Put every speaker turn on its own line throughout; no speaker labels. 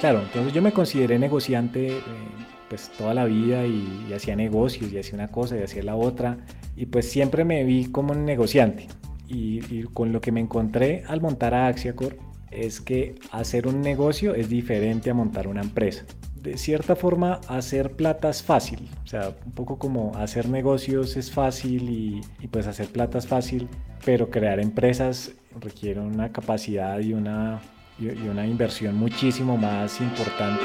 Claro, entonces yo me consideré negociante eh, pues toda la vida y, hacía negocios y hacía una cosa y hacía la otra y pues siempre me vi como un negociante y, y con lo que me encontré al montar a Axiacor es que hacer un negocio es diferente a montar una empresa. De cierta forma, hacer plata es fácil. O sea, un poco como hacer negocios es fácil y, pues hacer plata es fácil, pero crear empresas requiere una capacidad y una, y una inversión muchísimo más importante.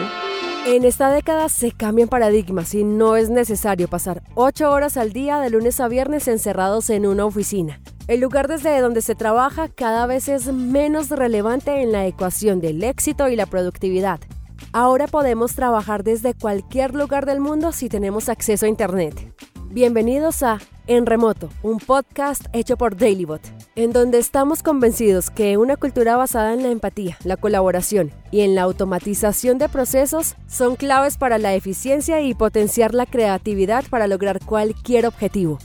En esta década se cambian paradigmas y no es necesario pasar ocho horas al día de lunes a viernes encerrados en una oficina. El lugar desde donde se trabaja cada vez es menos relevante en la ecuación del éxito y la productividad. Ahora podemos trabajar desde cualquier lugar del mundo si tenemos acceso a Internet. Bienvenidos a En Remoto, un podcast hecho por Dailybot, en donde estamos convencidos que una cultura basada en la empatía, la colaboración y en la automatización de procesos son claves para la eficiencia y potenciar la creatividad para lograr cualquier objetivo.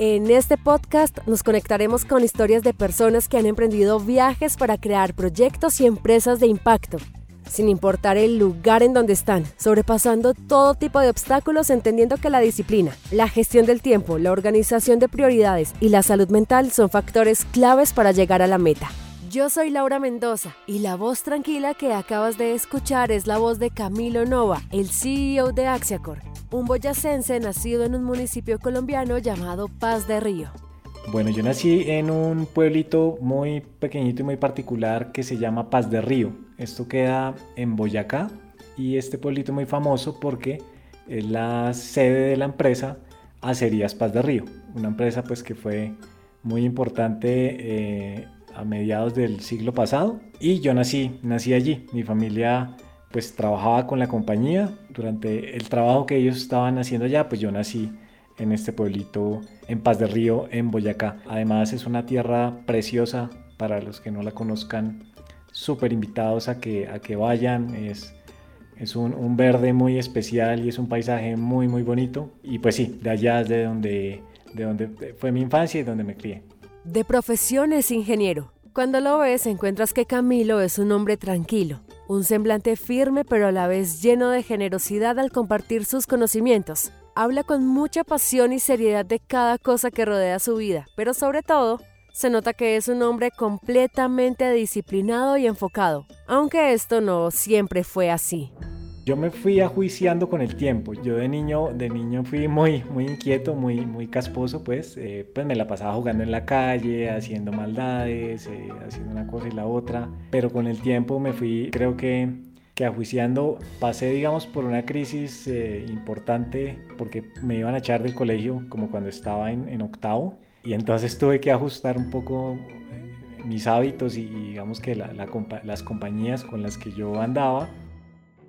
En este podcast nos conectaremos con historias de personas que han emprendido viajes para crear proyectos y empresas de impacto sin importar el lugar en donde están, sobrepasando todo tipo de obstáculos, entendiendo que la disciplina, la gestión del tiempo, la organización de prioridades y la salud mental son factores claves para llegar a la meta. Yo soy Laura Mendoza y la voz tranquila que acabas de escuchar es la voz de Camilo Nova, el CEO de Axiacor, un boyacense nacido en un municipio colombiano llamado Paz de Río.
Bueno, yo nací en un pueblito muy pequeñito y muy particular que se llama Paz de Río. Esto queda en Boyacá y este pueblito muy famoso porque es la sede de la empresa Acerías Paz de Río, una empresa pues que fue muy importante eh, a mediados del siglo pasado y yo nací, nací allí. Mi familia pues trabajaba con la compañía durante el trabajo que ellos estaban haciendo allá, pues yo nací en este pueblito en Paz de Río, en Boyacá. Además es una tierra preciosa para los que no la conozcan, súper invitados a que, a que vayan. Es, es un, verde muy especial y es un paisaje muy, muy bonito. Y pues sí, de allá es de donde, de donde fue mi infancia y donde me crié.
De profesión es ingeniero. Cuando lo ves encuentras que Camilo es un hombre tranquilo, un semblante firme pero a la vez lleno de generosidad al compartir sus conocimientos habla con mucha pasión y seriedad de cada cosa que rodea su vida, pero sobre todo, se nota que es un hombre completamente disciplinado y enfocado, aunque esto no siempre fue así.
Yo me fui ajuiciando con el tiempo. Yo de niño, de niño fui muy, muy inquieto, muy, muy casposo, pues, eh, pues me la pasaba jugando en la calle, haciendo maldades, eh, haciendo una cosa y la otra. Pero con el tiempo me fui, creo que que ajuiciando pasé, digamos, por una crisis eh, importante porque me iban a echar del colegio como cuando estaba en, octavo y entonces tuve que ajustar un poco eh, mis hábitos y, digamos que las compañías con las que yo andaba.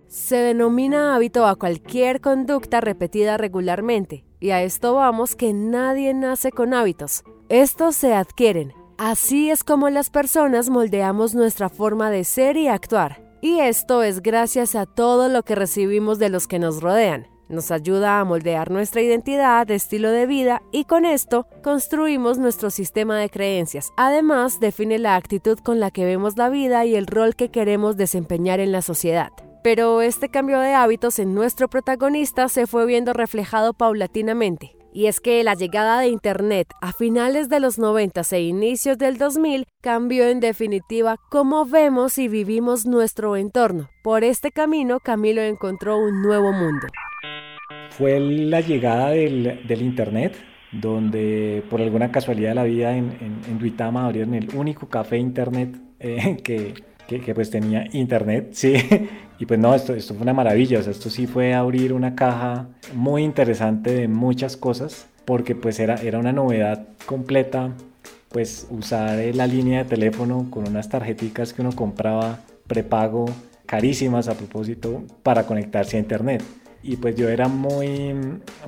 Se denomina hábito a cualquier conducta repetida regularmente y a esto vamos que nadie nace con hábitos. Estos se adquieren. Así es como las personas moldeamos nuestra forma de ser y actuar. Y esto es gracias a todo lo que recibimos de los que nos rodean. Nos ayuda a moldear nuestra identidad, estilo de vida y con esto construimos nuestro sistema de creencias. Además, define la actitud con la que vemos la vida y el rol que queremos desempeñar en la sociedad. Pero este cambio de hábitos en nuestro protagonista se fue viendo reflejado paulatinamente. Y es que la llegada de Internet a finales de los 90 e inicios del 2000 cambió en definitiva cómo vemos y vivimos nuestro entorno. Por este camino, Camilo encontró un nuevo mundo.
Fue la llegada del, Internet, donde por alguna casualidad de la vida en, en, Duitama abrieron el único café Internet eh, que, que, pues tenía internet, sí. Y pues no, esto, fue una maravilla, o sea, esto sí fue abrir una caja muy interesante de muchas cosas, porque pues era, era una novedad completa, pues usar la línea de teléfono con unas tarjeticas que uno compraba prepago, carísimas a propósito, para conectarse a internet y pues yo era muy,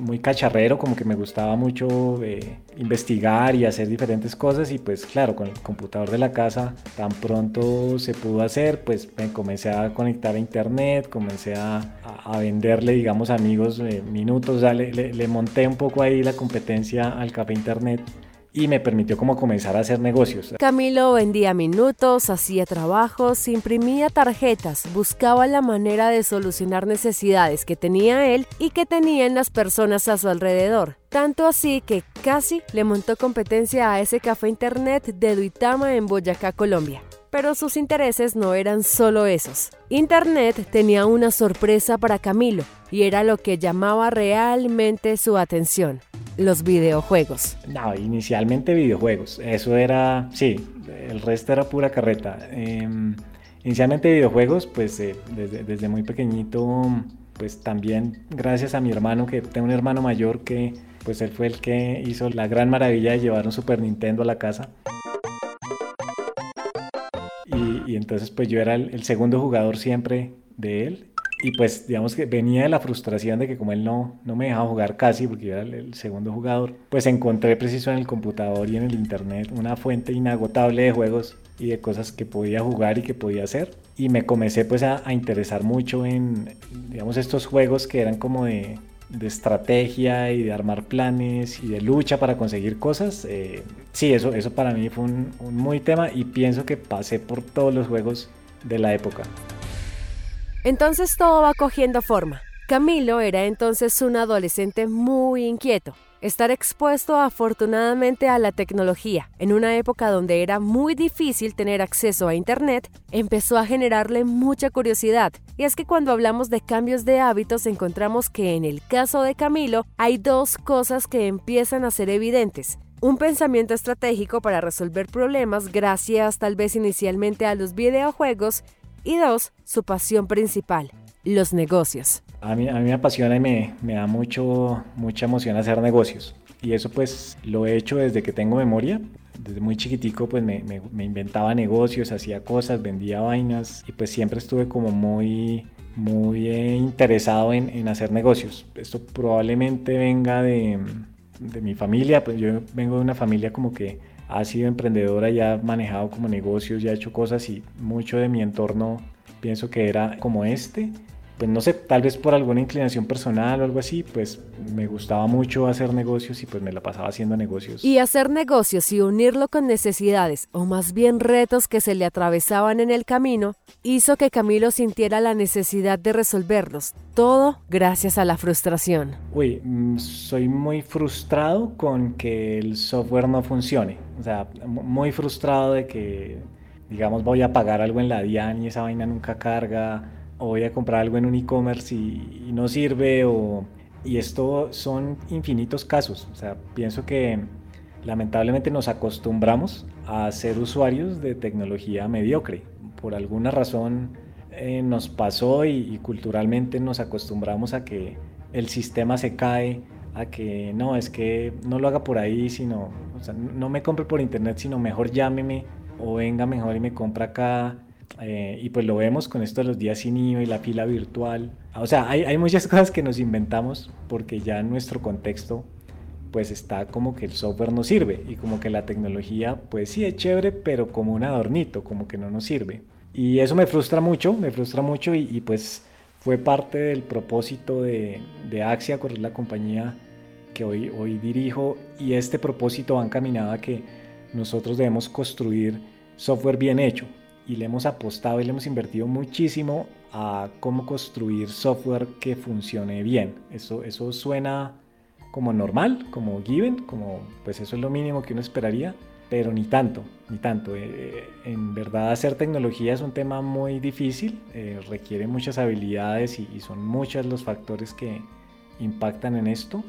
muy cacharrero, como que me gustaba mucho eh, investigar y hacer diferentes cosas y pues claro, con el computador de la casa tan pronto se pudo hacer, pues me comencé a conectar a internet, comencé a, a venderle, digamos, amigos eh, minutos, le, le, monté un poco ahí la competencia al café internet y me permitió como comenzar a hacer negocios.
Camilo vendía minutos, hacía trabajos, imprimía tarjetas, buscaba la manera de solucionar necesidades que tenía él y que tenían las personas a su alrededor. Tanto así que casi le montó competencia a ese café internet de Duitama en Boyacá, Colombia. Pero sus intereses no eran solo esos. Internet tenía una sorpresa para Camilo y era lo que llamaba realmente su atención los videojuegos.
No, inicialmente videojuegos. Eso era, sí, el resto era pura carreta. Em, inicialmente videojuegos, pues eh, desde, muy pequeñito, pues también gracias a mi hermano, que tengo un hermano mayor que, pues él fue el que hizo la gran maravilla de llevar un Super Nintendo a la casa. Y, entonces pues yo era el segundo jugador siempre de él y pues digamos que venía de la frustración de que como él no, no me dejaba jugar casi porque yo era el, segundo jugador, pues encontré preciso en el computador y en el internet una fuente inagotable de juegos y de cosas que podía jugar y que podía hacer. Y me comencé pues a, interesar mucho en, digamos, estos juegos que eran como de, de, estrategia y de armar planes y de lucha para conseguir cosas. Eh, sí, eso, eso para mí fue un, un muy tema y pienso que pasé por todos los juegos de la época.
Entonces todo va cogiendo forma. Camilo era entonces un adolescente muy inquieto. Estar expuesto afortunadamente a la tecnología en una época donde era muy difícil tener acceso a Internet empezó a generarle mucha curiosidad. Y es que cuando hablamos de cambios de hábitos encontramos que en el caso de Camilo hay dos cosas que empiezan a ser evidentes. Un pensamiento estratégico para resolver problemas gracias tal vez inicialmente a los videojuegos y dos, su pasión principal, los negocios.
A mí, a mí me apasiona y me, me da mucho, mucha emoción hacer negocios. Y eso pues lo he hecho desde que tengo memoria. Desde muy chiquitico pues me, me, inventaba negocios, hacía cosas, vendía vainas y pues siempre estuve como muy, muy eh, interesado en, en, hacer negocios. Esto probablemente venga de, de mi familia, pues yo vengo de una familia como que ha sido emprendedora y ha manejado como negocios y ha hecho cosas y mucho de mi entorno pienso que era como este pues no sé, tal vez por alguna inclinación personal o algo así, pues me gustaba mucho hacer negocios y pues me la pasaba haciendo negocios.
Y hacer negocios y unirlo con necesidades, o más bien retos que se le atravesaban en el camino, hizo que Camilo sintiera la necesidad de resolverlos, todo gracias a la frustración.
Uy, mm, soy muy frustrado con que el software no funcione, o sea, muy frustrado de que, digamos, voy a pagar algo en la DIAN y esa vaina nunca carga o voy a comprar algo en un e-commerce y, no sirve o, y esto son infinitos casos. O sea, pienso que lamentablemente nos acostumbramos a ser usuarios de tecnología mediocre. Por alguna razón eh, nos pasó y, culturalmente nos acostumbramos a que el sistema se cae, a que no, es que no lo haga por ahí, sino, o sea, no me compre por internet, sino mejor llámeme o venga mejor y me compra acá eh, y pues lo vemos con esto de los días sin IVA y la fila virtual. O sea, hay, hay, muchas cosas que nos inventamos porque ya en nuestro contexto pues está como que el software no sirve y como que la tecnología pues sí es chévere pero como un adornito, como que no nos sirve. Y eso me frustra mucho, me frustra mucho y, pues fue parte del propósito de, de Axia, es la compañía que hoy, hoy dirijo y este propósito va encaminado a que nosotros debemos construir software bien hecho, y le hemos apostado y le hemos invertido muchísimo a cómo construir software que funcione bien. Eso, eso suena como normal, como given, como pues eso es lo mínimo que uno esperaría, pero ni tanto, ni tanto. Eh, eh, en verdad hacer tecnología es un tema muy difícil, eh, requiere muchas habilidades y, son muchos los factores que impactan en esto.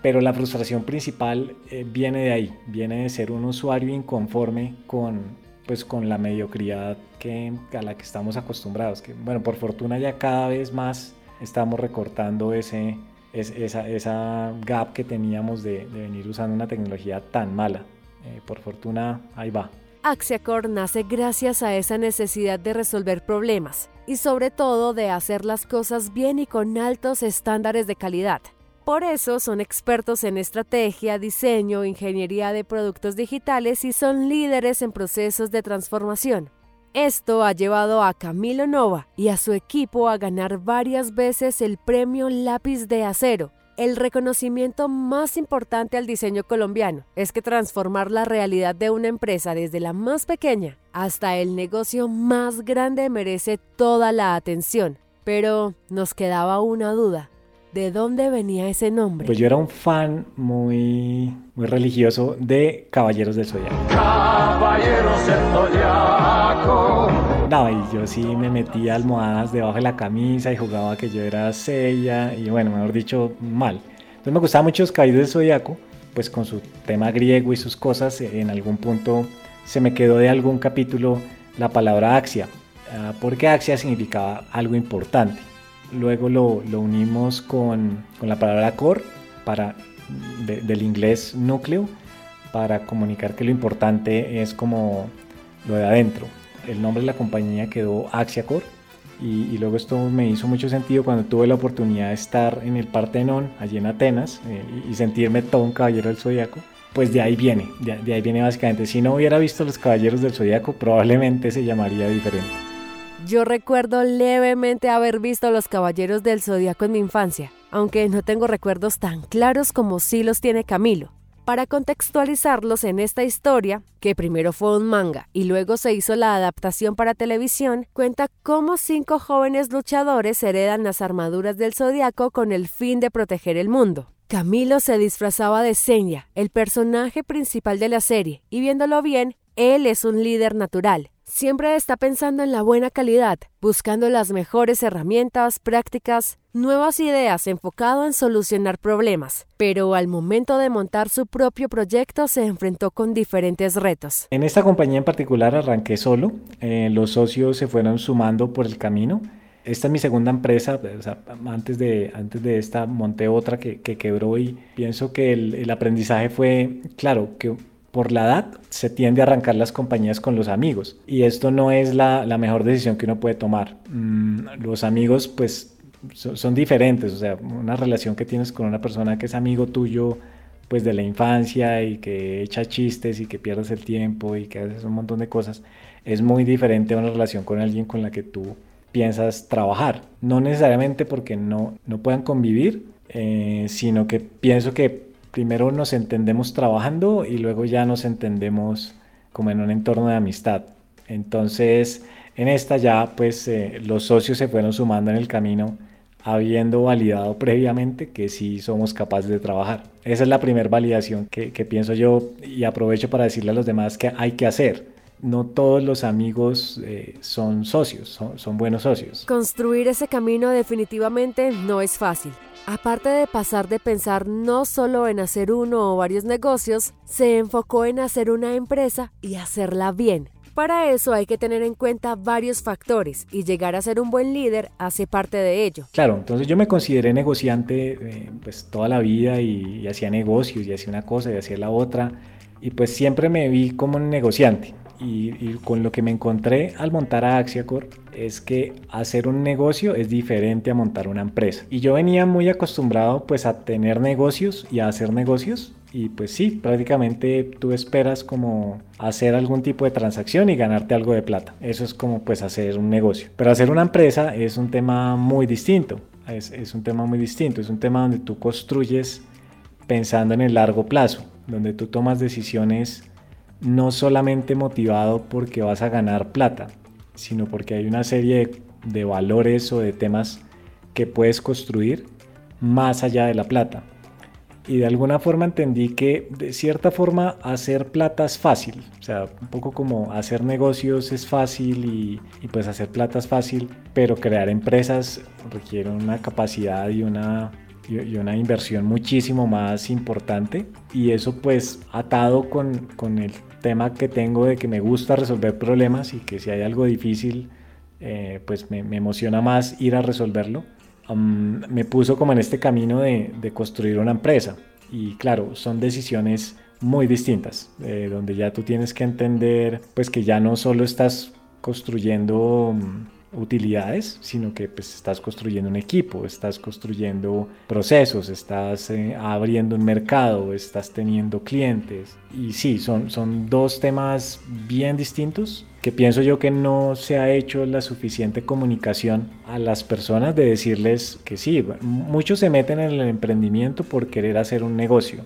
Pero la frustración principal viene de ahí, viene de ser un usuario inconforme con pues con la mediocridad que, a la que estamos acostumbrados. Que, bueno, por fortuna ya cada vez más estamos recortando ese, esa, esa gap que teníamos de, venir usando una tecnología tan mala. Eh, por fortuna, ahí va.
Axiacor nace gracias a esa necesidad de resolver problemas y sobre todo de hacer las cosas bien y con altos estándares de calidad. Por eso son expertos en estrategia, diseño, ingeniería de productos digitales y son líderes en procesos de transformación. Esto ha llevado a Camilo Nova y a su equipo a ganar varias veces el premio Lápiz de Acero, el reconocimiento más importante al diseño colombiano es que transformar la realidad de una empresa desde la más pequeña hasta el negocio más grande merece toda la atención. Pero nos quedaba una duda. ¿De dónde venía ese nombre?
Pues yo era un fan muy, muy religioso de Caballeros del Zodiaco. Caballeros del Zodiaco. No, y yo sí me metía almohadas debajo de la camisa y jugaba que yo era Sella y bueno, mejor dicho, mal. Entonces me gustaban mucho los Caballeros del Zodiaco, pues con su tema griego y sus cosas, en algún punto se me quedó de algún capítulo la palabra Axia, ah, porque Axia significaba algo importante. Luego lo, unimos con, la palabra core, para, del inglés núcleo, para comunicar que lo importante es como lo de adentro. El nombre de la compañía quedó Axia Core. Y, luego esto me hizo mucho sentido cuando tuve la oportunidad de estar en el Partenón, allí en Atenas, eh, y sentirme todo un caballero del zodiaco. Pues de ahí viene, de, de ahí viene básicamente. Si no hubiera visto los caballeros del zodiaco, probablemente se llamaría diferente.
Yo recuerdo levemente haber visto Los Caballeros del Zodíaco en mi infancia, aunque no tengo recuerdos tan claros como sí los tiene Camilo. Para contextualizarlos en esta historia, que primero fue un manga y luego se hizo la adaptación para televisión, cuenta cómo cinco jóvenes luchadores heredan las armaduras del zodiaco con el fin de proteger el mundo. Camilo se disfrazaba de Senya, el personaje principal de la serie, y viéndolo bien, él es un líder natural, Siempre está pensando en la buena calidad, buscando las mejores herramientas, prácticas, nuevas ideas enfocado en solucionar problemas, pero al momento de montar su propio proyecto se enfrentó con diferentes retos.
En esta compañía en particular arranqué solo, eh, los socios se fueron sumando por el camino. Esta es mi segunda empresa, antes, de, antes de esta monté otra que, quebró y pienso que el, el aprendizaje fue, claro, que por la edad se tiende a arrancar las compañías con los amigos y esto no es la, mejor decisión que uno puede tomar. Mm, los amigos pues son, diferentes, o sea, una relación que tienes con una persona que es amigo tuyo pues de la infancia y que echa chistes y que pierdes el tiempo y que haces un montón de cosas, es muy diferente a una relación con alguien con la que tú piensas trabajar. No necesariamente porque no, no puedan convivir, eh, sino que pienso que primero nos entendemos trabajando y luego ya nos entendemos como en un entorno de amistad. Entonces, en esta ya pues eh, los socios se fueron sumando en el camino habiendo validado previamente que sí somos capaces de trabajar. Esa es la primera validación que, pienso yo y aprovecho para decirle a los demás que hay que hacer. No todos los amigos eh, son socios, son buenos socios.
Construir ese camino definitivamente no es fácil. Aparte de pasar de pensar no solo en hacer uno o varios negocios, se enfocó en hacer una empresa y hacerla bien. Para eso hay que tener en cuenta varios factores y llegar a ser un buen líder hace parte de ello.
Claro, entonces yo me consideré negociante eh, pues toda la vida y, hacía negocios y hacía una cosa y hacía la otra y pues siempre me vi como un negociante y, con lo que me encontré al montar a Axiacor es que hacer un negocio es diferente a montar una empresa. Y yo venía muy acostumbrado pues a tener negocios y a hacer negocios y pues sí, prácticamente tú esperas como hacer algún tipo de transacción y ganarte algo de plata. Eso es como pues hacer un negocio. Pero hacer una empresa es un tema muy distinto. Es, es un tema muy distinto. Es un tema donde tú construyes pensando en el largo plazo, donde tú tomas decisiones no solamente motivado porque vas a ganar plata, sino porque hay una serie de, valores o de temas que puedes construir más allá de la plata. Y de alguna forma entendí que de cierta forma hacer plata es fácil. O sea, un poco como hacer negocios es fácil y, pues hacer plata es fácil, pero crear empresas requiere una capacidad y una y, una inversión muchísimo más importante. Y eso pues atado con, con, el tema que tengo de que me gusta resolver problemas y que si hay algo difícil, eh, pues me, me, emociona más ir a resolverlo. me puso como en este camino de, de, construir una empresa. Y claro, son decisiones muy distintas, eh, donde ya tú tienes que entender pues que ya no solo estás construyendo utilidades, sino que pues estás construyendo un equipo, estás construyendo procesos, estás eh, abriendo un mercado, estás teniendo clientes. Y sí, son, son dos temas bien distintos que pienso yo que no se ha hecho la suficiente comunicación a las personas de decirles que sí, muchos se meten en el emprendimiento por querer hacer un negocio.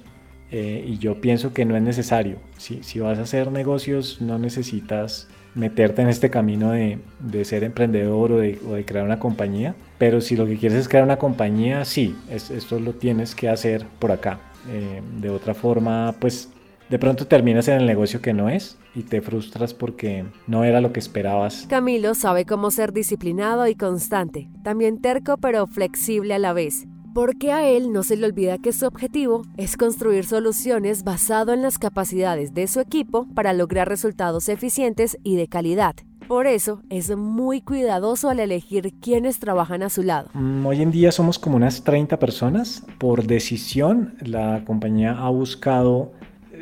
Eh, y yo pienso que no es necesario. Si, si vas a hacer negocios, no necesitas meterte en este camino de, de ser emprendedor o de, de, crear una compañía. Pero si lo que quieres es crear una compañía, sí, esto lo tienes que hacer por acá. Eh, de otra forma, pues de pronto terminas en el negocio que no es y te frustras porque no era lo que esperabas.
Camilo sabe cómo ser disciplinado y constante, también terco pero flexible a la vez. Porque a él no se le olvida que su objetivo es construir soluciones basado en las capacidades de su equipo para lograr resultados eficientes y de calidad. Por eso es muy cuidadoso al elegir quiénes trabajan a su lado.
Mm, hoy en día somos como unas 30 personas. Por decisión, la compañía ha buscado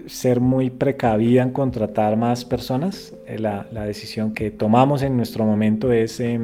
ser muy precavida en contratar más personas. Eh, la, la decisión que tomamos en nuestro momento es eh,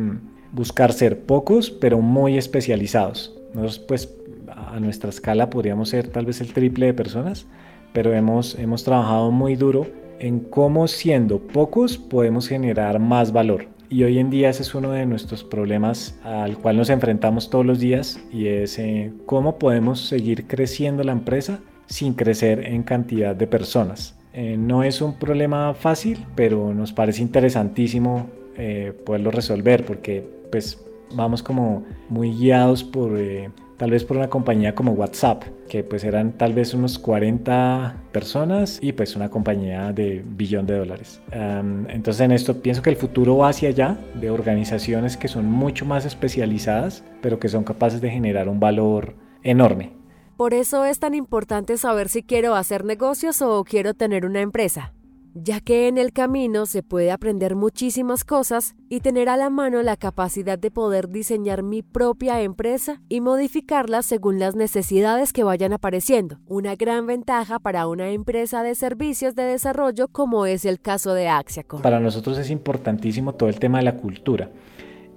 buscar ser pocos, pero muy especializados. Nosotros, pues, a nuestra escala podríamos ser tal vez el triple de personas, pero hemos, hemos trabajado muy duro en cómo siendo pocos podemos generar más valor. Y hoy en día ese es uno de nuestros problemas al cual nos enfrentamos todos los días y es eh, cómo podemos seguir creciendo la empresa sin crecer en cantidad de personas. Eh, no es un problema fácil, pero nos parece interesantísimo eh, poderlo resolver porque pues vamos como muy guiados por eh, tal vez por una compañía como WhatsApp, que pues eran tal vez unos 40 personas y pues una compañía de billón de dólares. entonces en esto pienso que el futuro va hacia allá, de organizaciones que son mucho más especializadas, pero que son capaces de generar un valor enorme.
Por eso es tan importante saber si quiero hacer negocios o quiero tener una empresa, ya que en el camino se puede aprender muchísimas cosas y tener a la mano la capacidad de poder diseñar mi propia empresa y modificarla según las necesidades que vayan apareciendo. Una gran ventaja para una empresa de servicios de desarrollo como es el caso de Axiacor.
Para nosotros es importantísimo todo el tema de la cultura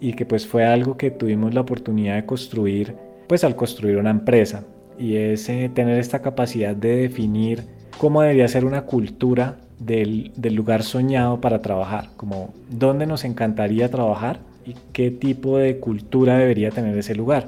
y que pues fue algo que tuvimos la oportunidad de construir pues al construir una empresa y es eh, tener esta capacidad de definir cómo debería ser una cultura del, lugar soñado para trabajar, como dónde nos encantaría trabajar y qué tipo de cultura debería tener ese lugar.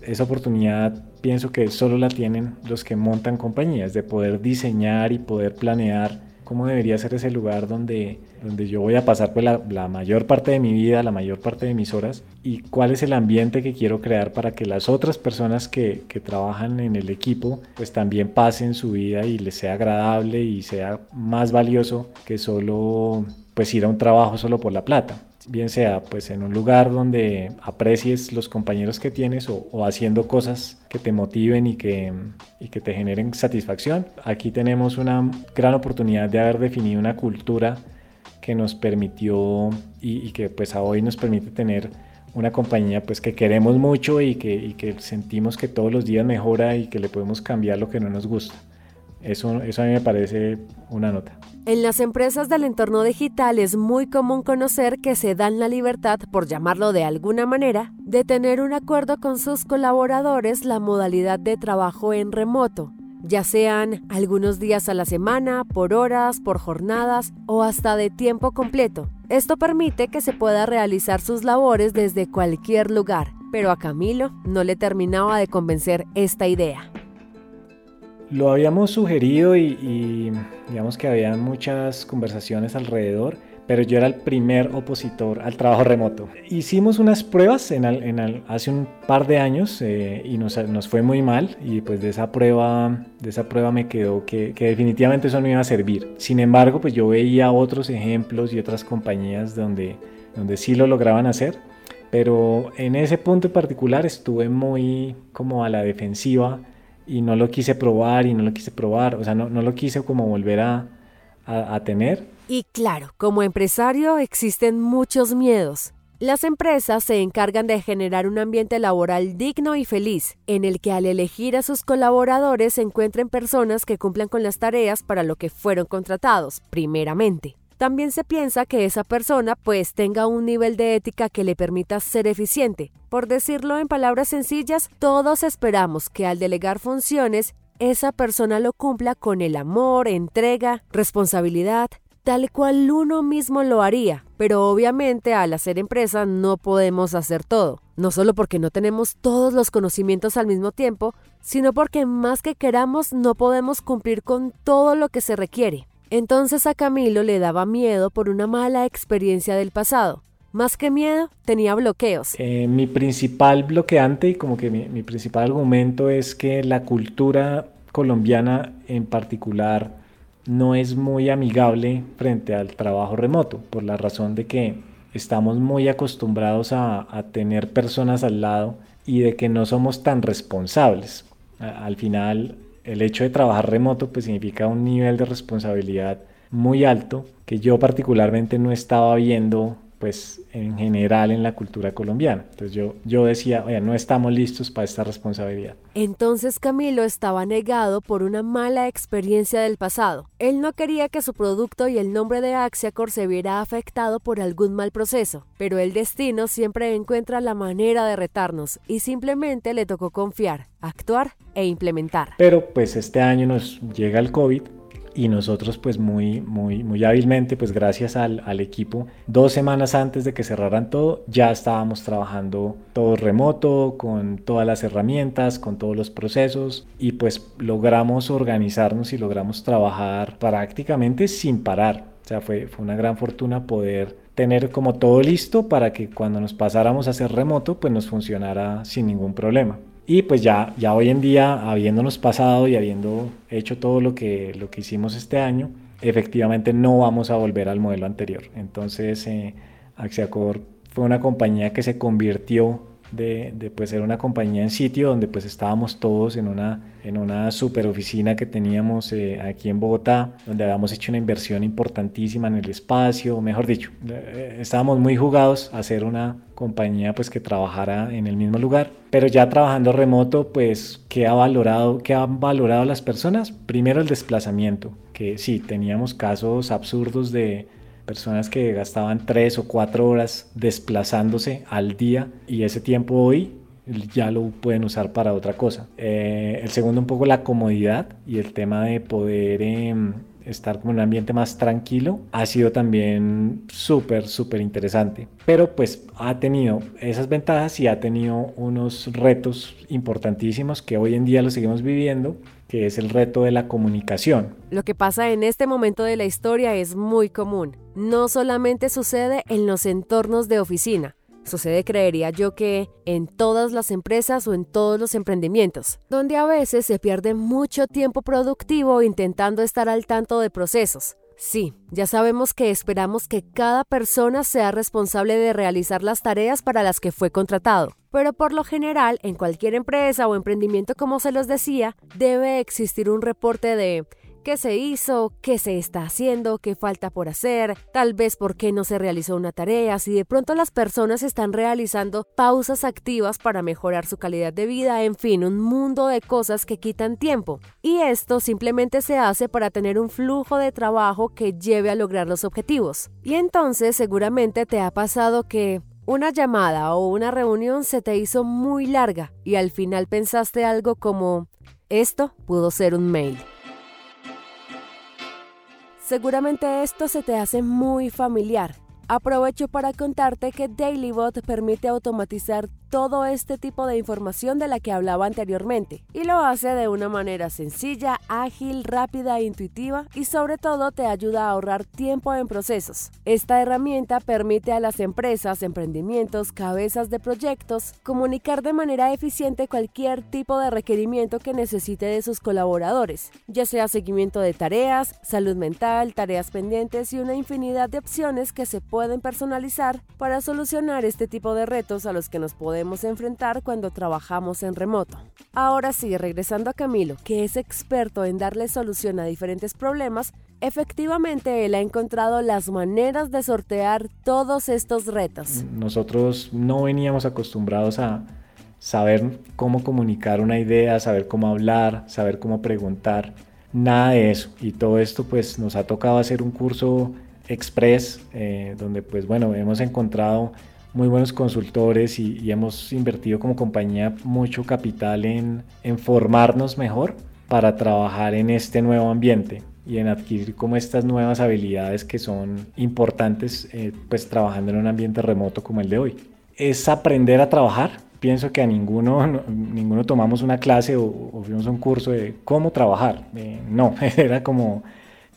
Esa oportunidad pienso que solo la tienen los que montan compañías, de poder diseñar y poder planear cómo debería ser ese lugar donde, donde yo voy a pasar pues, la, mayor parte de mi vida, la mayor parte de mis horas, y cuál es el ambiente que quiero crear para que las otras personas que, que trabajan en el equipo pues también pasen su vida y les sea agradable y sea más valioso que solo pues ir a un trabajo solo por la plata bien sea pues en un lugar donde aprecies los compañeros que tienes o, haciendo cosas que te motiven y que, y que te generen satisfacción. Aquí tenemos una gran oportunidad de haber definido una cultura que nos permitió y, que pues a hoy nos permite tener una compañía pues que queremos mucho y que, y que sentimos que todos los días mejora y que le podemos cambiar lo que no nos gusta. Eso, eso a mí me parece una nota.
En las empresas del entorno digital es muy común conocer que se dan la libertad, por llamarlo de alguna manera, de tener un acuerdo con sus colaboradores la modalidad de trabajo en remoto, ya sean algunos días a la semana, por horas, por jornadas o hasta de tiempo completo. Esto permite que se pueda realizar sus labores desde cualquier lugar, pero a Camilo no le terminaba de convencer esta idea.
Lo habíamos sugerido y, digamos que había muchas conversaciones alrededor, pero yo era el primer opositor al trabajo remoto. Hicimos unas pruebas en, hace un par de años eh, y nos, fue muy mal y pues de esa prueba, de esa prueba me quedó que, definitivamente eso no iba a servir. Sin embargo, pues yo veía otros ejemplos y otras compañías donde, donde sí lo lograban hacer. Pero en ese punto en particular estuve muy como a la defensiva y no lo quise probar y no lo quise probar, o sea, no, no lo quise como volver a, a, tener.
Y claro, como empresario existen muchos miedos. Las empresas se encargan de generar un ambiente laboral digno y feliz, en el que al elegir a sus colaboradores se encuentren personas que cumplan con las tareas para lo que fueron contratados, primeramente. También se piensa que esa persona pues tenga un nivel de ética que le permita ser eficiente. Por decirlo en palabras sencillas, todos esperamos que al delegar funciones, esa persona lo cumpla con el amor, entrega, responsabilidad, tal cual uno mismo lo haría, pero obviamente al hacer empresa no podemos hacer todo, no solo porque no tenemos todos los conocimientos al mismo tiempo, sino porque más que queramos no podemos cumplir con todo lo que se requiere. Entonces a Camilo le daba miedo por una mala experiencia del pasado. Más que miedo, tenía bloqueos.
Eh, mi principal bloqueante y como que mi principal argumento es que la cultura colombiana en particular no es muy amigable frente al trabajo remoto, por la razón de que estamos muy acostumbrados a, tener personas al lado y de que no somos tan responsables. al final, el hecho de trabajar remoto pues significa un nivel de responsabilidad muy alto que yo particularmente no estaba viendo pues en general en la cultura colombiana. Entonces yo, yo decía, oye, no estamos listos para esta responsabilidad.
Entonces Camilo estaba negado por una mala experiencia del pasado. Él no quería que su producto y el nombre de Axiacor se viera afectado por algún mal proceso, pero el destino siempre encuentra la manera de retarnos y simplemente le tocó confiar, actuar e implementar.
Pero pues este año nos llega el COVID y nosotros pues muy, muy, muy hábilmente, pues gracias al, al, equipo, dos semanas antes de que cerraran todo, ya estábamos trabajando todo remoto, con todas las herramientas, con todos los procesos y pues logramos organizarnos y logramos trabajar prácticamente sin parar. O sea, fue, fue una gran fortuna poder tener como todo listo para que cuando nos pasáramos a hacer remoto, pues nos funcionara sin ningún problema. Y pues ya, ya hoy en día, habiéndonos pasado y habiendo hecho todo lo que, lo que hicimos este año, efectivamente no vamos a volver al modelo anterior. Entonces, eh, Axiacor fue una compañía que se convirtió de, de pues, ser una compañía en sitio donde pues estábamos todos en una, en una super oficina que teníamos eh, aquí en Bogotá, donde habíamos hecho una inversión importantísima en el espacio, mejor dicho, eh, estábamos muy jugados a ser una compañía pues que trabajara en el mismo lugar, pero ya trabajando remoto pues ¿qué ha valorado, qué han valorado las personas? Primero el desplazamiento, que sí, teníamos casos absurdos de personas que gastaban tres o cuatro horas desplazándose al día y ese tiempo hoy ya lo pueden usar para otra cosa. Eh, el segundo un poco la comodidad y el tema de poder em, estar como en un ambiente más tranquilo ha sido también súper, súper interesante. Pero pues ha tenido esas ventajas y ha tenido unos retos importantísimos que hoy en día lo seguimos viviendo que es el reto de la comunicación.
Lo que pasa en este momento de la historia es muy común. No solamente sucede en los entornos de oficina, Sucede, creería yo, que en todas las empresas o en todos los emprendimientos, donde a veces se pierde mucho tiempo productivo intentando estar al tanto de procesos. Sí, ya sabemos que esperamos que cada persona sea responsable de realizar las tareas para las que fue contratado, pero por lo general, en cualquier empresa o emprendimiento, como se los decía, debe existir un reporte de qué se hizo, qué se está haciendo, qué falta por hacer, tal vez por qué no se realizó una tarea, si de pronto las personas están realizando pausas activas para mejorar su calidad de vida, en fin, un mundo de cosas que quitan tiempo. Y esto simplemente se hace para tener un flujo de trabajo que lleve a lograr los objetivos. Y entonces seguramente te ha pasado que una llamada o una reunión se te hizo muy larga y al final pensaste algo como, esto pudo ser un mail. Seguramente esto se te hace muy familiar. Aprovecho para contarte que DailyBot permite automatizar todo este tipo de información de la que hablaba anteriormente y lo hace de una manera sencilla, ágil, rápida e intuitiva y sobre todo te ayuda a ahorrar tiempo en procesos. Esta herramienta permite a las empresas, emprendimientos, cabezas de proyectos comunicar de manera eficiente cualquier tipo de requerimiento que necesite de sus colaboradores, ya sea seguimiento de tareas, salud mental, tareas pendientes y una infinidad de opciones que se pueden personalizar para solucionar este tipo de retos a los que nos podemos enfrentar cuando trabajamos en remoto. Ahora sí, regresando a Camilo, que es experto en darle solución a diferentes problemas, efectivamente él ha encontrado las maneras de sortear todos estos retos.
Nosotros no veníamos acostumbrados a saber cómo comunicar una idea, saber cómo hablar, saber cómo preguntar, nada de eso. Y todo esto pues nos ha tocado hacer un curso express eh, donde pues bueno, hemos encontrado muy buenos consultores y, hemos invertido como compañía mucho capital en, en, formarnos mejor para trabajar en este nuevo ambiente. y en adquirir como estas nuevas habilidades que son importantes eh, pues trabajando en un ambiente remoto como el de hoy. Es aprender a trabajar. Pienso que a ninguno, ninguno tomamos una clase o, fuimos a un curso de cómo trabajar. Eh, no, era como,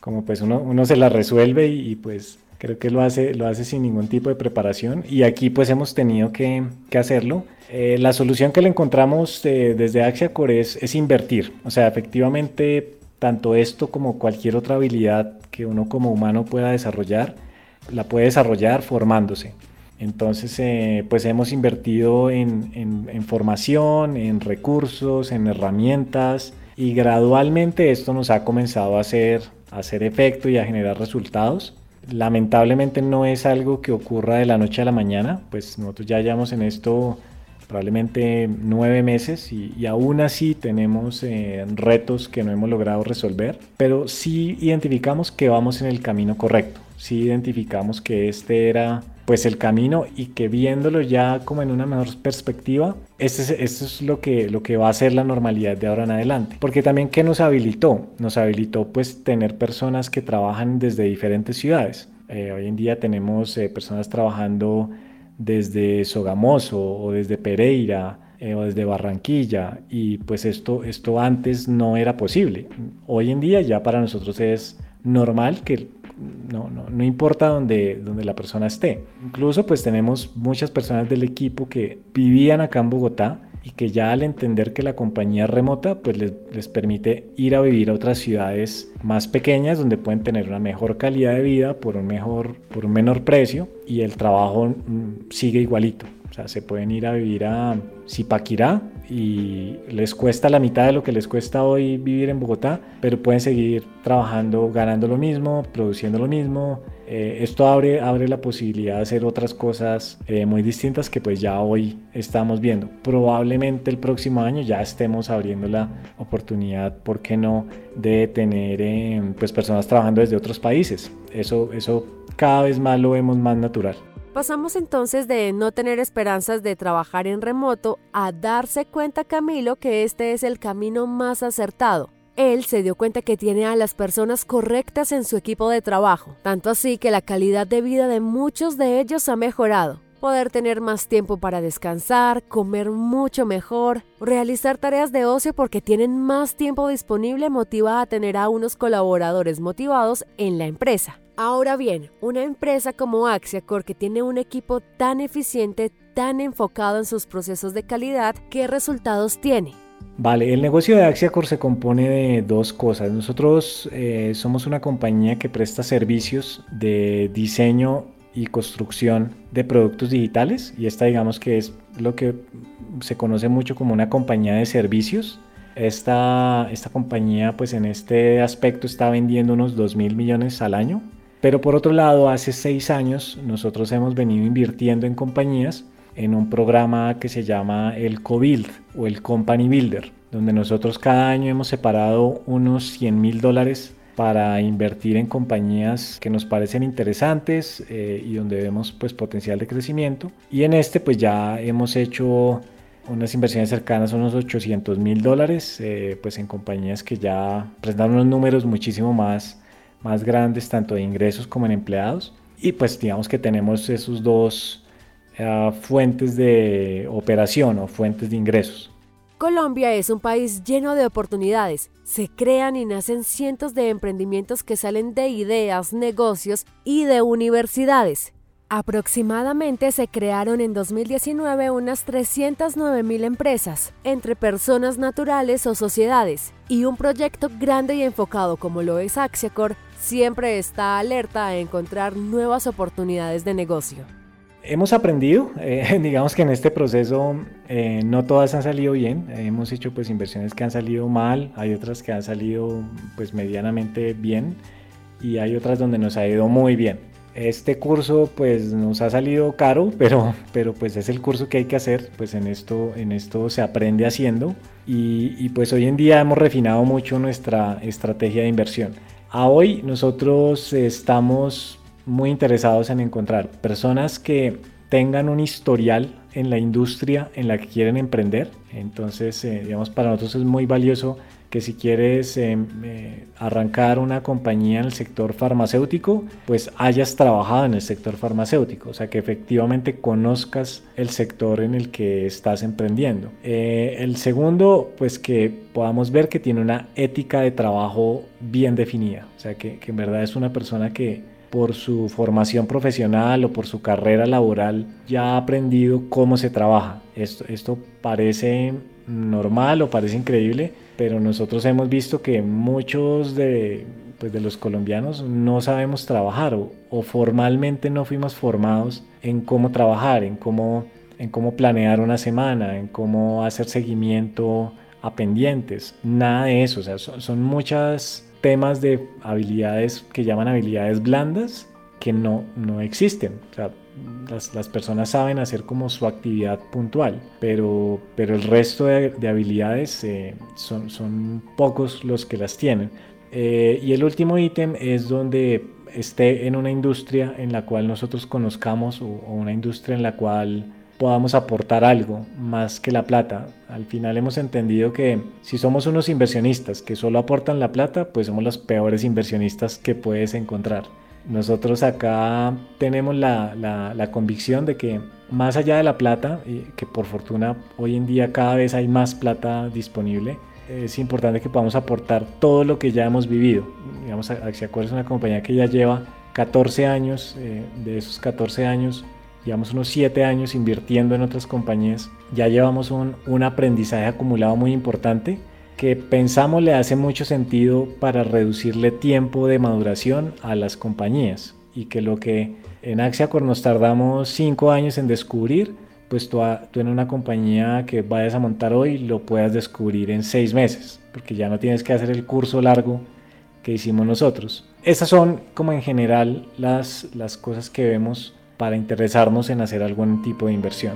como pues uno, uno se la resuelve y, pues creo que lo hace, lo hace sin ningún tipo de preparación y aquí pues hemos tenido que, hacerlo. Eh, la solución que le encontramos desde Axiacore es, es invertir, o sea, efectivamente tanto esto como cualquier otra habilidad que uno como humano pueda desarrollar, la puede desarrollar formándose. Entonces, eh, pues hemos invertido en, formación, en recursos, en herramientas y gradualmente esto nos ha comenzado a hacer, hacer efecto y a generar resultados. Lamentablemente no es algo que ocurra de la noche a la mañana, pues nosotros ya llevamos en esto probablemente nueve meses y, aún así tenemos eh, retos que no hemos logrado resolver, pero sí identificamos que vamos en el camino correcto, sí identificamos que este era pues el camino y que viéndolo ya como en una mejor perspectiva, esto es, esto es lo, que, lo que va a ser la normalidad de ahora en adelante. Porque también ¿qué nos habilitó? Nos habilitó pues tener personas que trabajan desde diferentes ciudades. Eh, hoy en día tenemos eh, personas trabajando desde Sogamoso o desde Pereira eh, o desde Barranquilla y pues esto, esto antes no era posible. Hoy en día ya para nosotros es normal que no, no, no importa donde, donde la persona esté. Incluso pues tenemos muchas personas del equipo que vivían acá en Bogotá y que ya al entender que la compañía es remota, pues les, les, permite ir a vivir a otras ciudades más pequeñas donde pueden tener una mejor calidad de vida por un, mejor, por un menor precio y el trabajo mm, sigue igualito. Sea, se pueden ir a vivir a Zipaquirá y les cuesta la mitad de lo que les cuesta hoy vivir en Bogotá, pero pueden seguir trabajando, ganando lo mismo, produciendo lo mismo. Eh, esto abre, abre la posibilidad de hacer otras cosas eh, muy distintas que pues ya hoy estamos viendo. Probablemente el próximo año ya estemos abriendo la oportunidad, ¿por qué no?, de tener eh, pues personas trabajando desde otros países. Eso, eso cada vez más lo vemos más natural.
Pasamos entonces de no tener esperanzas de trabajar en remoto a darse cuenta Camilo que este es el camino más acertado. Él se dio cuenta que tiene a las personas correctas en su equipo de trabajo, tanto así que la calidad de vida de muchos de ellos ha mejorado. Poder tener más tiempo para descansar, comer mucho mejor, realizar tareas de ocio porque tienen más tiempo disponible motiva a tener a unos colaboradores motivados en la empresa. Ahora bien, una empresa como Axiacor que tiene un equipo tan eficiente, tan enfocado en sus procesos de calidad, ¿qué resultados tiene?
Vale, el negocio de Axiacor se compone de dos cosas. Nosotros eh, somos una compañía que presta servicios de diseño y construcción de productos digitales y esta digamos que es lo que se conoce mucho como una compañía de servicios. Esta, esta compañía pues en este aspecto está vendiendo unos 2 mil millones al año pero por otro lado, hace seis años nosotros hemos venido invirtiendo en compañías en un programa que se llama el CoBuild o el Company Builder, donde nosotros cada año hemos separado unos 100 mil dólares para invertir en compañías que nos parecen interesantes eh, y donde vemos pues potencial de crecimiento. Y en este pues ya hemos hecho unas inversiones cercanas a unos 800 mil dólares eh, pues en compañías que ya presentan unos números muchísimo más más grandes, tanto de ingresos como en empleados. Y pues digamos que tenemos esos dos eh, fuentes de operación o fuentes de ingresos.
Colombia es un país lleno de oportunidades. Se crean y nacen cientos de emprendimientos que salen de ideas, negocios y de universidades. Aproximadamente se crearon en 2019 unas 309 mil empresas, entre personas naturales o sociedades, y un proyecto grande y enfocado como lo es Axiacor siempre está alerta a encontrar nuevas oportunidades de negocio.
Hemos aprendido, eh, digamos que en este proceso eh, no todas han salido bien, hemos hecho pues inversiones que han salido mal, hay otras que han salido pues medianamente bien y hay otras donde nos ha ido muy bien. Este curso pues nos ha salido caro, pero, pero pues es el curso que hay que hacer, pues en esto, en esto se aprende haciendo y, pues hoy en día hemos refinado mucho nuestra estrategia de inversión. A hoy nosotros estamos muy interesados en encontrar personas que tengan un historial en la industria en la que quieren emprender. Entonces, eh, digamos, para nosotros es muy valioso que si quieres em, eh, arrancar una compañía en el sector farmacéutico, pues hayas trabajado en el sector farmacéutico, o sea, que efectivamente conozcas el sector en el que estás emprendiendo. Eh, el segundo, pues que podamos ver que tiene una ética de trabajo bien definida, o sea, que, que en verdad es una persona que por su formación profesional o por su carrera laboral ya ha aprendido cómo se trabaja. Esto, esto parece normal o parece increíble, pero nosotros hemos visto que muchos de, pues de los colombianos no sabemos trabajar o, formalmente no fuimos formados en cómo trabajar, en cómo, en cómo planear una semana, en cómo hacer seguimiento a pendientes, nada de eso, o sea, son, son muchos temas de habilidades que llaman habilidades blandas que no, no existen. O sea, las, personas saben hacer como su actividad puntual, pero, pero el resto de, habilidades eh, son, son pocos los que las tienen. Eh, y el último ítem es donde esté en una industria en la cual nosotros conozcamos o, una industria en la cual podamos aportar algo más que la plata. Al final hemos entendido que si somos unos inversionistas que solo aportan la plata, pues somos los peores inversionistas que puedes encontrar. Nosotros acá tenemos la, la, convicción de que más allá de la plata, que por fortuna hoy en día cada vez hay más plata disponible, es importante que podamos aportar todo lo que ya hemos vivido. Digamos, Axiacore es una compañía que ya lleva 14 años, eh, de esos 14 años, llevamos unos 7 años invirtiendo en otras compañías, ya llevamos un, un aprendizaje acumulado muy importante que pensamos le hace mucho sentido para reducirle tiempo de maduración a las compañías y que lo que en Axiacor nos tardamos cinco años en descubrir, pues tú, tú, en una compañía que vayas a montar hoy lo puedas descubrir en seis meses, porque ya no tienes que hacer el curso largo que hicimos nosotros. Estas son como en general las, las cosas que vemos para interesarnos en hacer algún tipo de inversión.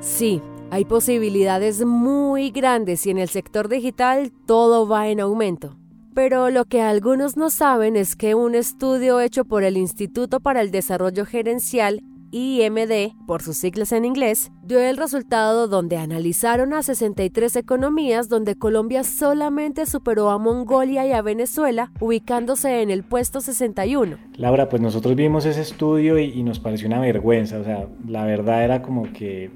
Sí, hay posibilidades muy grandes y en el sector digital todo va en aumento. Pero lo que algunos no saben es que un estudio hecho por el Instituto para el Desarrollo Gerencial IMD, por sus siglas en inglés, dio el resultado donde analizaron a 63 economías donde Colombia solamente superó a Mongolia y a Venezuela, ubicándose en el puesto 61.
Laura, pues nosotros vimos ese estudio y, nos pareció una vergüenza, o sea, la verdad era como que,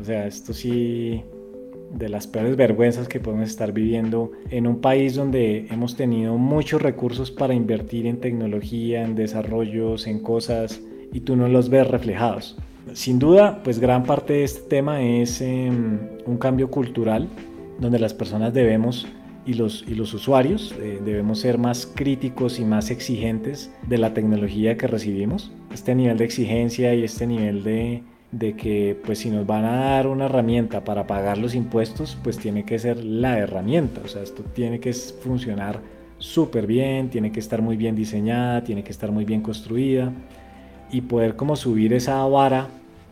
o sea, esto sí de las peores vergüenzas que podemos estar viviendo en un país donde hemos tenido muchos recursos para invertir en tecnología, en desarrollos, en cosas y tú no los ves reflejados. Sin duda, pues gran parte de este tema es em, un cambio cultural donde las personas debemos y los, y los usuarios eh, debemos ser más críticos y más exigentes de la tecnología que recibimos. Este nivel de exigencia y este nivel de, de que pues si nos van a dar una herramienta para pagar los impuestos, pues tiene que ser la herramienta. O sea, esto tiene que funcionar súper bien, tiene que estar muy bien diseñada, tiene que estar muy bien construida y poder como subir esa vara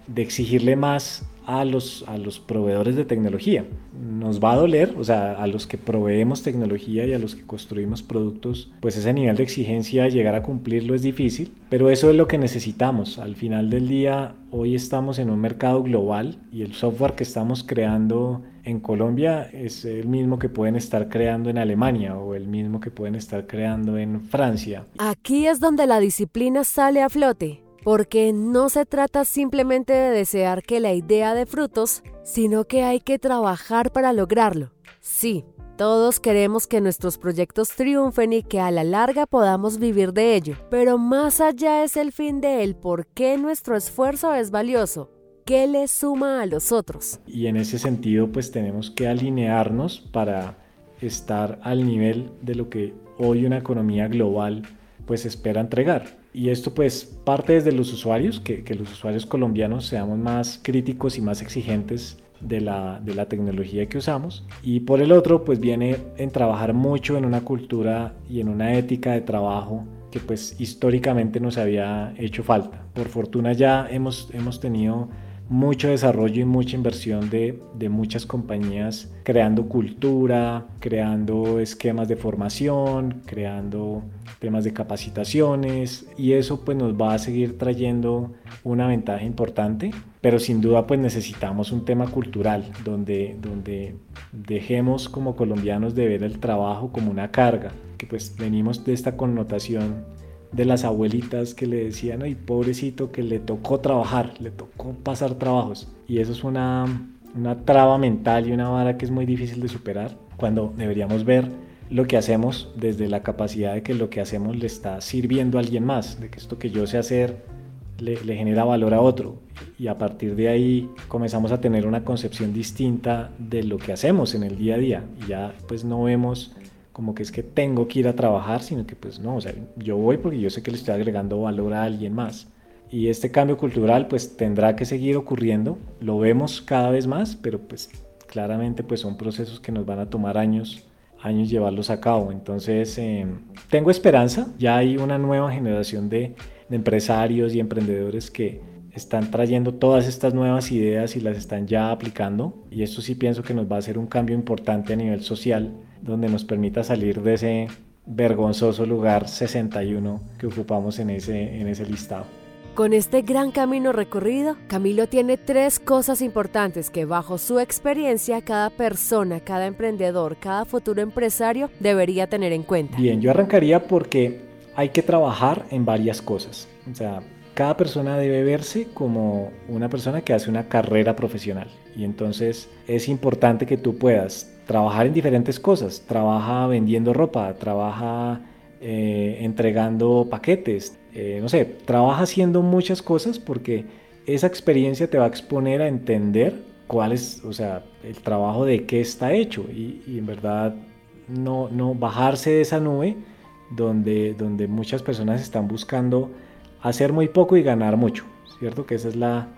de exigirle más a los, a los proveedores de tecnología. Nos va a doler, o sea, a los que proveemos tecnología y a los que construimos productos, pues ese nivel de exigencia, llegar a cumplirlo es difícil, pero eso es lo que necesitamos. Al final del día, hoy estamos en un mercado global y el software que estamos creando en Colombia es el mismo que pueden estar creando en Alemania o el mismo que pueden estar creando en Francia.
Aquí es donde la disciplina sale a flote porque no se trata simplemente de desear que la idea de frutos, sino que hay que trabajar para lograrlo. Sí, todos queremos que nuestros proyectos triunfen y que a la larga podamos vivir de ello, pero más allá es el fin de él por qué nuestro esfuerzo es valioso, qué le suma a los otros.
Y en ese sentido pues tenemos que alinearnos para estar al nivel de lo que hoy una economía global pues espera entregar. Y esto pues parte desde los usuarios, que, que, los usuarios colombianos seamos más críticos y más exigentes de la, de la tecnología que usamos. Y por el otro pues viene en trabajar mucho en una cultura y en una ética de trabajo que pues históricamente nos había hecho falta. Por fortuna ya hemos, hemos tenido mucho desarrollo y mucha inversión de, de, muchas compañías creando cultura, creando esquemas de formación, creando temas de capacitaciones y eso pues nos va a seguir trayendo una ventaja importante pero sin duda pues necesitamos un tema cultural donde, donde dejemos como colombianos de ver el trabajo como una carga, que pues venimos de esta connotación de las abuelitas que le decían, ay pobrecito que le tocó trabajar, le tocó pasar trabajos y eso es una, una traba mental y una vara que es muy difícil de superar cuando deberíamos ver lo que hacemos desde la capacidad de que lo que hacemos le está sirviendo a alguien más, de que esto que yo sé hacer le, genera valor a otro. Y a partir de ahí comenzamos a tener una concepción distinta de lo que hacemos en el día a día. Y ya pues no vemos como que es que tengo que ir a trabajar, sino que pues no, o sea, yo voy porque yo sé que le estoy agregando valor a alguien más. Y este cambio cultural pues tendrá que seguir ocurriendo, lo vemos cada vez más, pero pues claramente pues son procesos que nos van a tomar años años llevarlos a cabo. Entonces, em, tengo esperanza, ya hay una nueva generación de, empresarios y emprendedores que están trayendo todas estas nuevas ideas y las están ya aplicando. Y esto sí pienso que nos va a hacer un cambio importante a nivel social, donde nos permita salir de ese vergonzoso lugar 61 que ocupamos en ese, en ese listado.
Con este gran camino recorrido, Camilo tiene tres cosas importantes que bajo su experiencia cada persona, cada emprendedor, cada futuro empresario debería tener en cuenta.
Bien, yo arrancaría porque hay que trabajar en varias cosas. O sea, cada persona debe verse como una persona que hace una carrera profesional. Y entonces es importante que tú puedas trabajar en diferentes cosas. Trabaja vendiendo ropa, trabaja eh, entregando paquetes, eh, no sé, trabaja haciendo muchas cosas porque esa experiencia te va a exponer a entender cuál es, o sea, el trabajo de qué está hecho y, en verdad no, no bajarse de esa nube donde, donde muchas personas están buscando hacer muy poco y ganar mucho, ¿cierto? Que esa es la,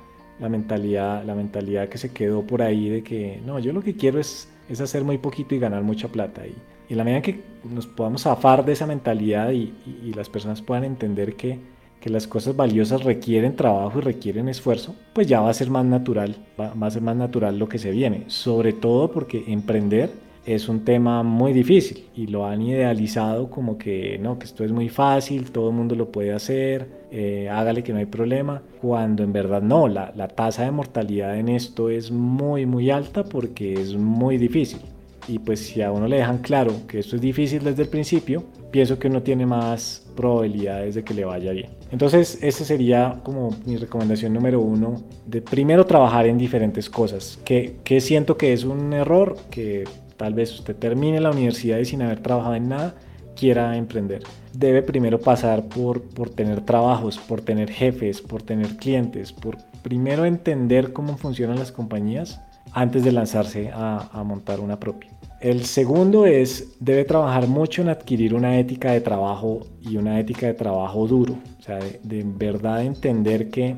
la mentalidad, la mentalidad que se quedó por ahí de que, no, yo lo que quiero es, es hacer muy poquito y ganar mucha plata. Y, y la medida que nos podamos zafar de esa mentalidad y, las personas puedan entender que, que, las cosas valiosas requieren trabajo y requieren esfuerzo, pues ya va a ser más natural, va, a ser más natural lo que se viene. Sobre todo porque emprender es un tema muy difícil y lo han idealizado como que no, que esto es muy fácil, todo el mundo lo puede hacer, eh, hágale que no hay problema, cuando en verdad no, la, la tasa de mortalidad en esto es muy muy alta porque es muy difícil. Y pues si a uno le dejan claro que esto es difícil desde el principio, pienso que uno tiene más probabilidades de que le vaya bien. Entonces, esa sería como mi recomendación número uno, de primero trabajar en diferentes cosas, que, que siento que es un error, que tal vez usted termine la universidad y sin haber trabajado en nada, quiera emprender. Debe primero pasar por, por tener trabajos, por tener jefes, por tener clientes, por primero entender cómo funcionan las compañías antes de lanzarse a, montar una propia. El segundo es, debe trabajar mucho en adquirir una ética de trabajo y una ética de trabajo duro. O sea, de, de, verdad entender que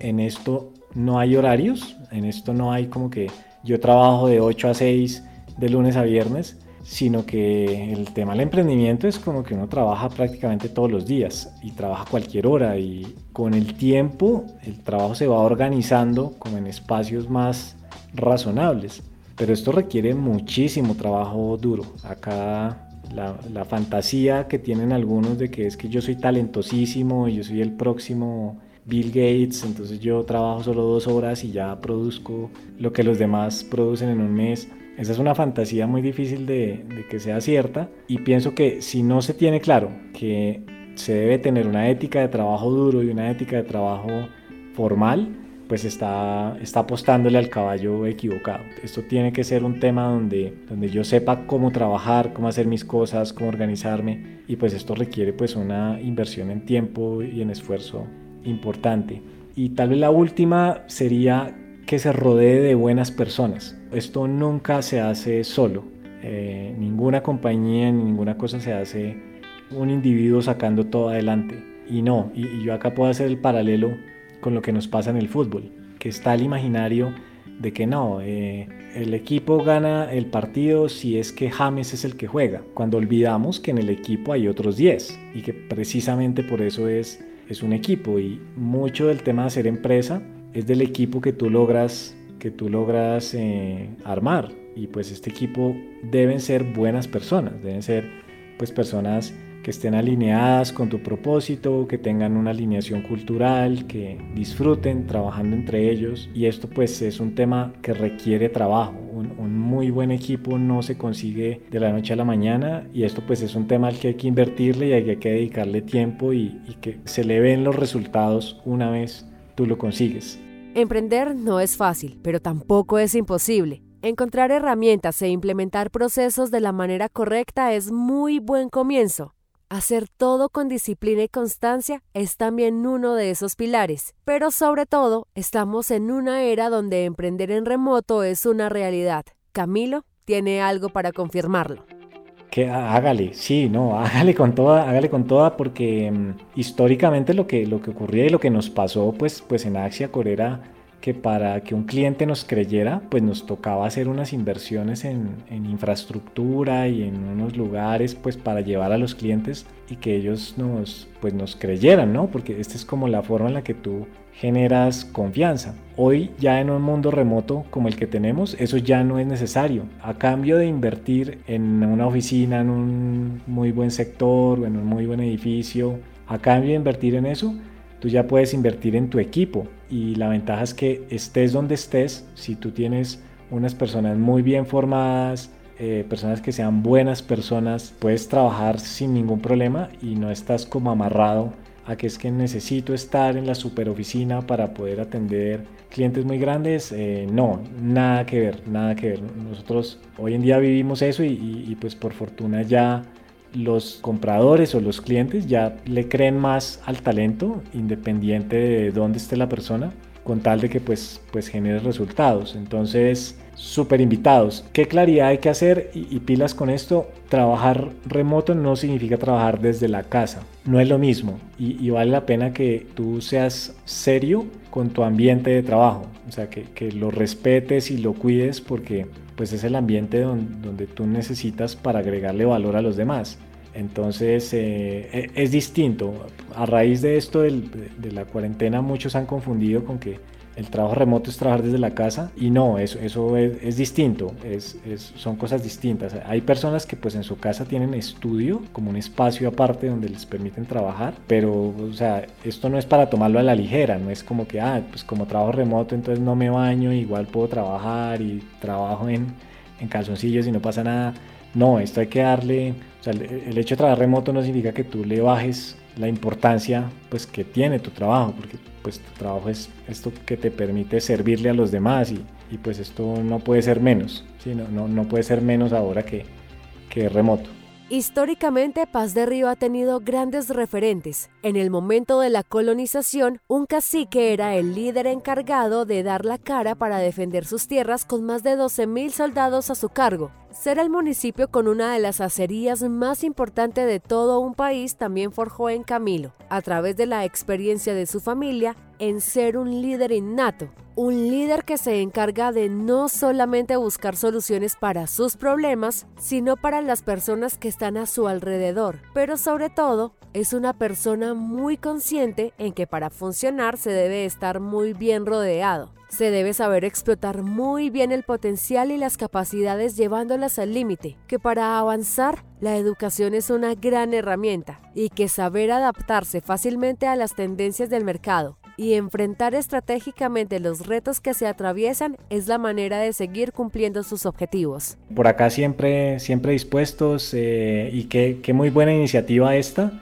en esto no hay horarios, en esto no hay como que yo trabajo de 8 a 6 de lunes a viernes, sino que el tema del emprendimiento es como que uno trabaja prácticamente todos los días y trabaja cualquier hora y con el tiempo el trabajo se va organizando como en espacios más razonables. Pero esto requiere muchísimo trabajo duro. Acá la, fantasía que tienen algunos de que es que yo soy talentosísimo yo soy el próximo Bill Gates, entonces yo trabajo solo dos horas y ya produzco lo que los demás producen en un mes. Esa es una fantasía muy difícil de, que sea cierta y pienso que si no se tiene claro que se debe tener una ética de trabajo duro y una ética de trabajo formal, pues está, está apostándole al caballo equivocado. Esto tiene que ser un tema donde, donde yo sepa cómo trabajar, cómo hacer mis cosas, cómo organizarme y pues esto requiere pues una inversión en tiempo y en esfuerzo importante. Y tal vez la última sería que se rodee de buenas personas. Esto nunca se hace solo. Eh, ninguna compañía ni ninguna cosa se hace un individuo sacando todo adelante. Y no, y, y yo acá puedo hacer el paralelo con lo que nos pasa en el fútbol, que está el imaginario de que no, eh, el equipo gana el partido si es que James es el que juega, cuando olvidamos que en el equipo hay otros 10 y que precisamente por eso es, es un equipo y mucho del tema de ser empresa es del equipo que tú logras, que tú logras eh, armar y pues este equipo deben ser buenas personas, deben ser pues personas que estén alineadas con tu propósito, que tengan una alineación cultural, que disfruten trabajando entre ellos. Y esto pues es un tema que requiere trabajo. Un, muy buen equipo no se consigue de la noche a la mañana y esto pues es un tema al que hay que invertirle y hay que dedicarle tiempo y, y que se le ven los resultados una vez tú lo consigues.
Emprender no es fácil, pero tampoco es imposible. Encontrar herramientas e implementar procesos de la manera correcta es muy buen comienzo. Hacer todo con disciplina y constancia es también uno de esos pilares, pero sobre todo estamos en una era donde emprender en remoto es una realidad. Camilo tiene algo para confirmarlo.
Hágale, sí, no, hágale con toda, hágale con toda, porque mm, históricamente lo que, lo que ocurría y lo que nos pasó, pues, pues en Axia Corera que para que un cliente nos creyera, pues nos tocaba hacer unas inversiones en, infraestructura y en unos lugares, pues para llevar a los clientes y que ellos nos, pues nos creyeran, ¿no? Porque esta es como la forma en la que tú generas confianza. Hoy ya en un mundo remoto como el que tenemos, eso ya no es necesario. A cambio de invertir en una oficina, en un muy buen sector o en un muy buen edificio, a cambio de invertir en eso, tú ya puedes invertir en tu equipo y la ventaja es que estés donde estés, si tú tienes unas personas muy bien formadas, eh, personas que sean buenas personas, puedes trabajar sin ningún problema y no estás como amarrado a que es que necesito estar en la super oficina para poder atender clientes muy grandes. Eh, no, nada que ver, nada que ver. Nosotros hoy en día vivimos eso y pues por fortuna ya los compradores o los clientes ya le creen más al talento independiente de dónde esté la persona con tal de que pues, pues genere resultados. Entonces, súper invitados. ¿Qué claridad hay que hacer? Y, pilas con esto, trabajar remoto no significa trabajar desde la casa. No es lo mismo. Y, vale la pena que tú seas serio con tu ambiente de trabajo. O sea, que, que lo respetes y lo cuides porque pues es el ambiente donde, tú necesitas para agregarle valor a los demás. Entonces eh, e, es distinto. A raíz de esto de, la cuarentena muchos han confundido con que el trabajo remoto es trabajar desde la casa y no, eso, eso es, distinto, es, son cosas distintas. Hay personas que pues en su casa tienen estudio como un espacio aparte donde les permiten trabajar, pero o sea, esto no es para tomarlo a la ligera, no es como que, ah, pues como trabajo remoto entonces no me baño, igual puedo trabajar y trabajo en, en calzoncillos y no pasa nada. No, esto hay que darle, o sea, el hecho de trabajar remoto no significa que tú le bajes la importancia pues que tiene tu trabajo, porque pues tu trabajo es esto que te permite servirle a los demás y, y pues esto no puede ser menos, ¿sí? no, no, no puede ser menos ahora que, que remoto.
Históricamente, Paz de Río ha tenido grandes referentes. En el momento de la colonización, un cacique era el líder encargado de dar la cara para defender sus tierras con más de 12.000 soldados a su cargo. Ser el municipio con una de las acerías más importantes de todo un país también forjó en Camilo, a través de la experiencia de su familia, en ser un líder innato, un líder que se encarga de no solamente buscar soluciones para sus problemas, sino para las personas que están a su alrededor, pero sobre todo es una persona muy consciente en que para funcionar se debe estar muy bien rodeado. Se debe saber explotar muy bien el potencial y las capacidades llevándolas al límite, que para avanzar la educación es una gran herramienta y que saber adaptarse fácilmente a las tendencias del mercado y enfrentar estratégicamente los retos que se atraviesan es la manera de seguir cumpliendo sus objetivos.
Por acá siempre, siempre dispuestos eh, y qué, muy buena iniciativa esta,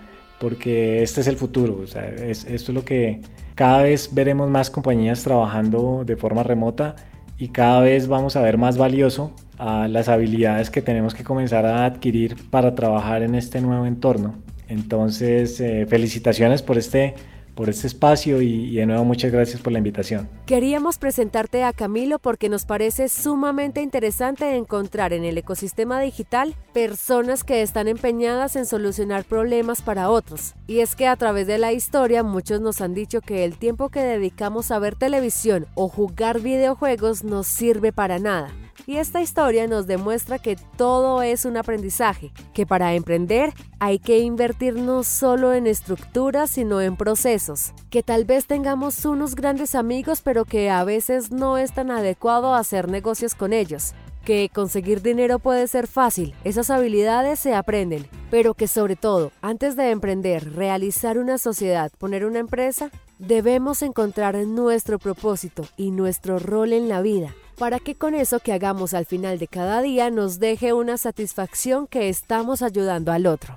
porque este es el futuro, o sea, esto es lo que cada vez veremos más compañías trabajando de forma remota y cada vez vamos a ver más valioso a las habilidades que tenemos que comenzar a adquirir para trabajar en este nuevo entorno. Entonces, eh, felicitaciones por este por este espacio y, de nuevo muchas gracias por la invitación.
Queríamos presentarte a Camilo porque nos parece sumamente interesante encontrar en el ecosistema digital personas que están empeñadas en solucionar problemas para otros. Y es que a través de la historia muchos nos han dicho que el tiempo que dedicamos a ver televisión o jugar videojuegos no sirve para nada y esta historia nos demuestra que todo es un aprendizaje, que para emprender hay que invertir no solo en estructuras, sino en procesos, que tal vez tengamos unos grandes amigos, pero que a veces no es tan adecuado hacer negocios con ellos, que conseguir dinero puede ser fácil, esas habilidades se aprenden, pero que sobre todo, antes de emprender, realizar una sociedad, poner una empresa, debemos encontrar nuestro propósito y nuestro rol en la vida, para que con eso que hagamos al final de cada día nos deje una satisfacción que estamos ayudando al otro.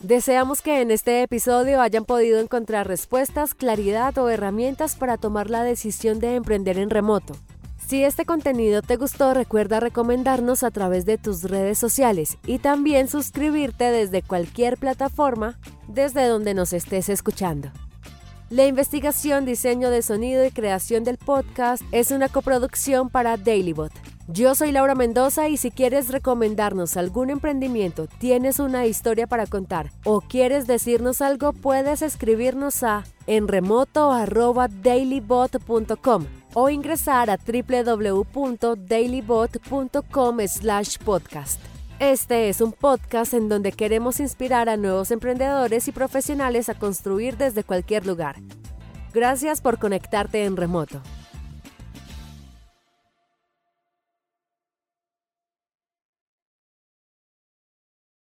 Deseamos que en este episodio hayan podido encontrar respuestas, claridad o herramientas para tomar la decisión de emprender en remoto. Si este contenido te gustó, recuerda recomendarnos a través de tus redes sociales y también suscribirte desde cualquier plataforma desde donde nos estés escuchando. La investigación, diseño de sonido y creación del podcast es una coproducción para DailyBot. Yo soy Laura Mendoza y si quieres recomendarnos algún emprendimiento, tienes una historia para contar o quieres decirnos algo, puedes escribirnos a enremoto@dailybot.com o ingresar a www.dailybot.com/podcast. Este es un podcast en donde queremos inspirar a nuevos emprendedores y profesionales a construir desde cualquier lugar. Gracias por conectarte en remoto.